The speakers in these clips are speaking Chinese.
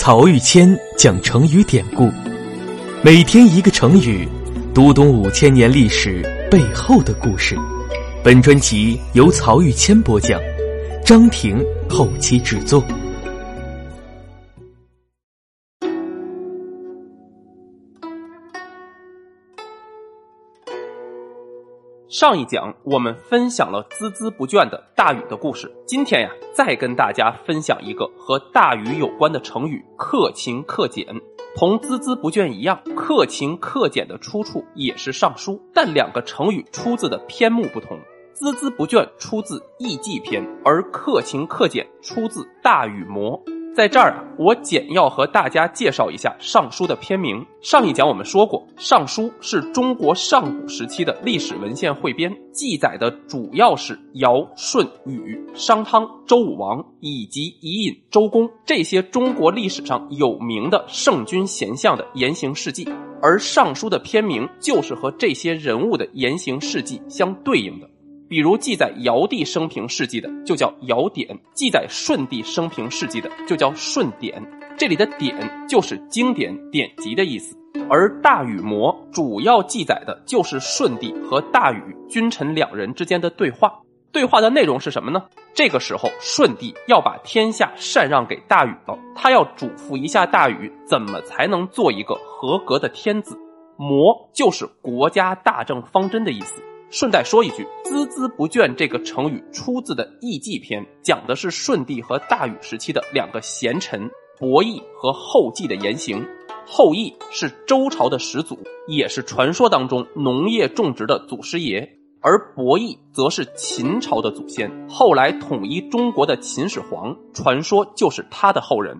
曹玉谦讲成语典故，每天一个成语，读懂五千年历史背后的故事。本专辑由曹玉谦播讲，张婷后期制作。上一讲我们分享了孜孜不倦的大禹的故事，今天呀，再跟大家分享一个和大禹有关的成语“克勤克俭”。同孜孜不倦一样，“克勤克俭”的出处也是《尚书》，但两个成语出自的篇目不同。孜孜不倦出自《易记》篇，而克勤克俭出自《大禹谟》。在这儿啊，我简要和大家介绍一下《尚书》的篇名。上一讲我们说过，《尚书》是中国上古时期的历史文献汇编，记载的主要是尧、舜、禹、商汤、周武王以及伊尹、周公这些中国历史上有名的圣君贤相的言行事迹，而《尚书》的篇名就是和这些人物的言行事迹相对应的。比如记载尧帝生平事迹的，就叫尧典；记载舜帝生平事迹的，就叫舜典。这里的“典”就是经典、典籍的意思。而《大禹谟》主要记载的就是舜帝和大禹君臣两人之间的对话。对话的内容是什么呢？这个时候，舜帝要把天下禅让给大禹了，他要嘱咐一下大禹，怎么才能做一个合格的天子。谟就是国家大政方针的意思。顺带说一句，“孜孜不倦”这个成语出自的《易记》篇，讲的是舜帝和大禹时期的两个贤臣伯益和后稷的言行。后羿是周朝的始祖，也是传说当中农业种植的祖师爷；而伯益则是秦朝的祖先，后来统一中国的秦始皇，传说就是他的后人。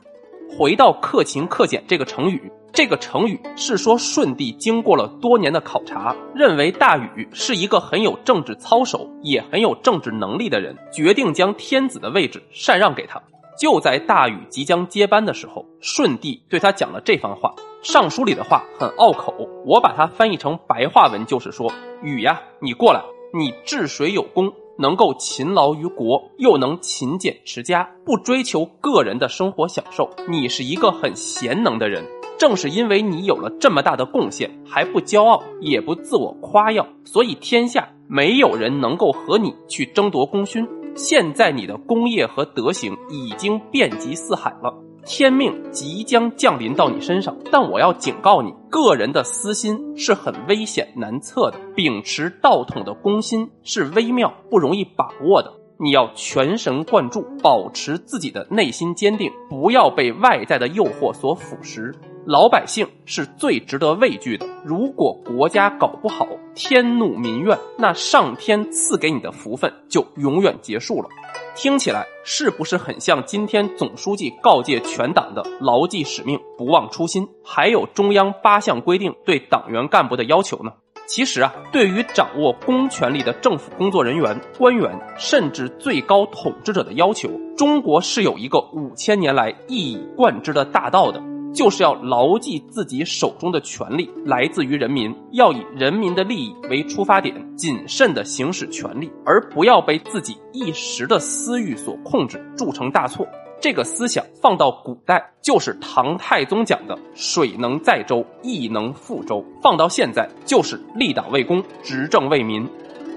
回到“克勤克俭”这个成语。这个成语是说，舜帝经过了多年的考察，认为大禹是一个很有政治操守，也很有政治能力的人，决定将天子的位置禅让给他。就在大禹即将接班的时候，舜帝对他讲了这番话。尚书里的话很拗口，我把它翻译成白话文，就是说：禹呀，你过来，你治水有功，能够勤劳于国，又能勤俭持家，不追求个人的生活享受，你是一个很贤能的人。正是因为你有了这么大的贡献，还不骄傲，也不自我夸耀，所以天下没有人能够和你去争夺功勋。现在你的功业和德行已经遍及四海了，天命即将降临到你身上。但我要警告你，个人的私心是很危险难测的，秉持道统的公心是微妙不容易把握的。你要全神贯注，保持自己的内心坚定，不要被外在的诱惑所腐蚀。老百姓是最值得畏惧的。如果国家搞不好，天怒民怨，那上天赐给你的福分就永远结束了。听起来是不是很像今天总书记告诫全党的牢记使命、不忘初心，还有中央八项规定对党员干部的要求呢？其实啊，对于掌握公权力的政府工作人员、官员，甚至最高统治者的要求，中国是有一个五千年来一以贯之的大道的。就是要牢记自己手中的权力来自于人民，要以人民的利益为出发点，谨慎地行使权力，而不要被自己一时的私欲所控制，铸成大错。这个思想放到古代，就是唐太宗讲的“水能载舟，亦能覆舟”；放到现在，就是立党为公，执政为民。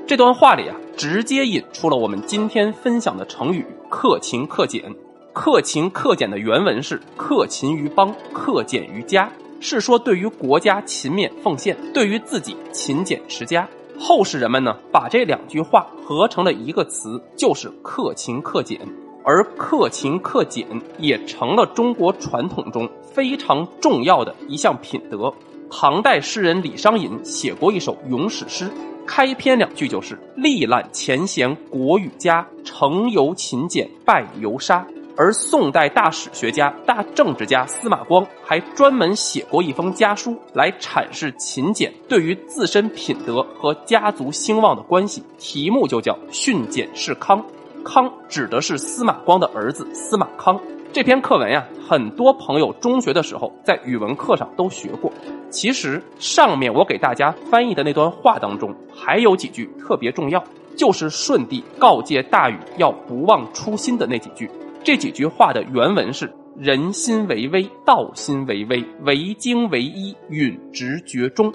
这段话里啊，直接引出了我们今天分享的成语“克勤克俭”。克勤克俭的原文是“克勤于邦，克俭于家”，是说对于国家勤勉奉献，对于自己勤俭持家。后世人们呢，把这两句话合成了一个词，就是“克勤克俭”。而克勤克俭也成了中国传统中非常重要的一项品德。唐代诗人李商隐写过一首咏史诗，开篇两句就是“历览前贤国与家，成由勤俭败由杀”。而宋代大史学家、大政治家司马光还专门写过一封家书，来阐释勤俭对于自身品德和家族兴旺的关系，题目就叫《训俭示康》。康指的是司马光的儿子司马康。这篇课文呀，很多朋友中学的时候在语文课上都学过。其实上面我给大家翻译的那段话当中，还有几句特别重要，就是舜帝告诫大禹要不忘初心的那几句。这几句话的原文是：“人心为微，道心为微，为精为一，允直觉中。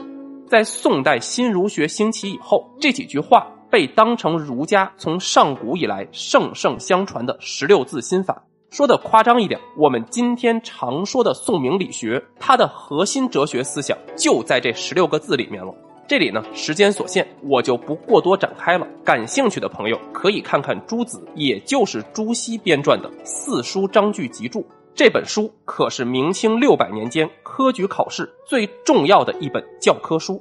在宋代新儒学兴起以后，这几句话被当成儒家从上古以来圣圣相传的十六字心法。说的夸张一点，我们今天常说的宋明理学，它的核心哲学思想就在这十六个字里面了。这里呢，时间所限，我就不过多展开了。感兴趣的朋友可以看看朱子，也就是朱熹编撰的《四书章句集注》这本书，可是明清六百年间科举考试最重要的一本教科书。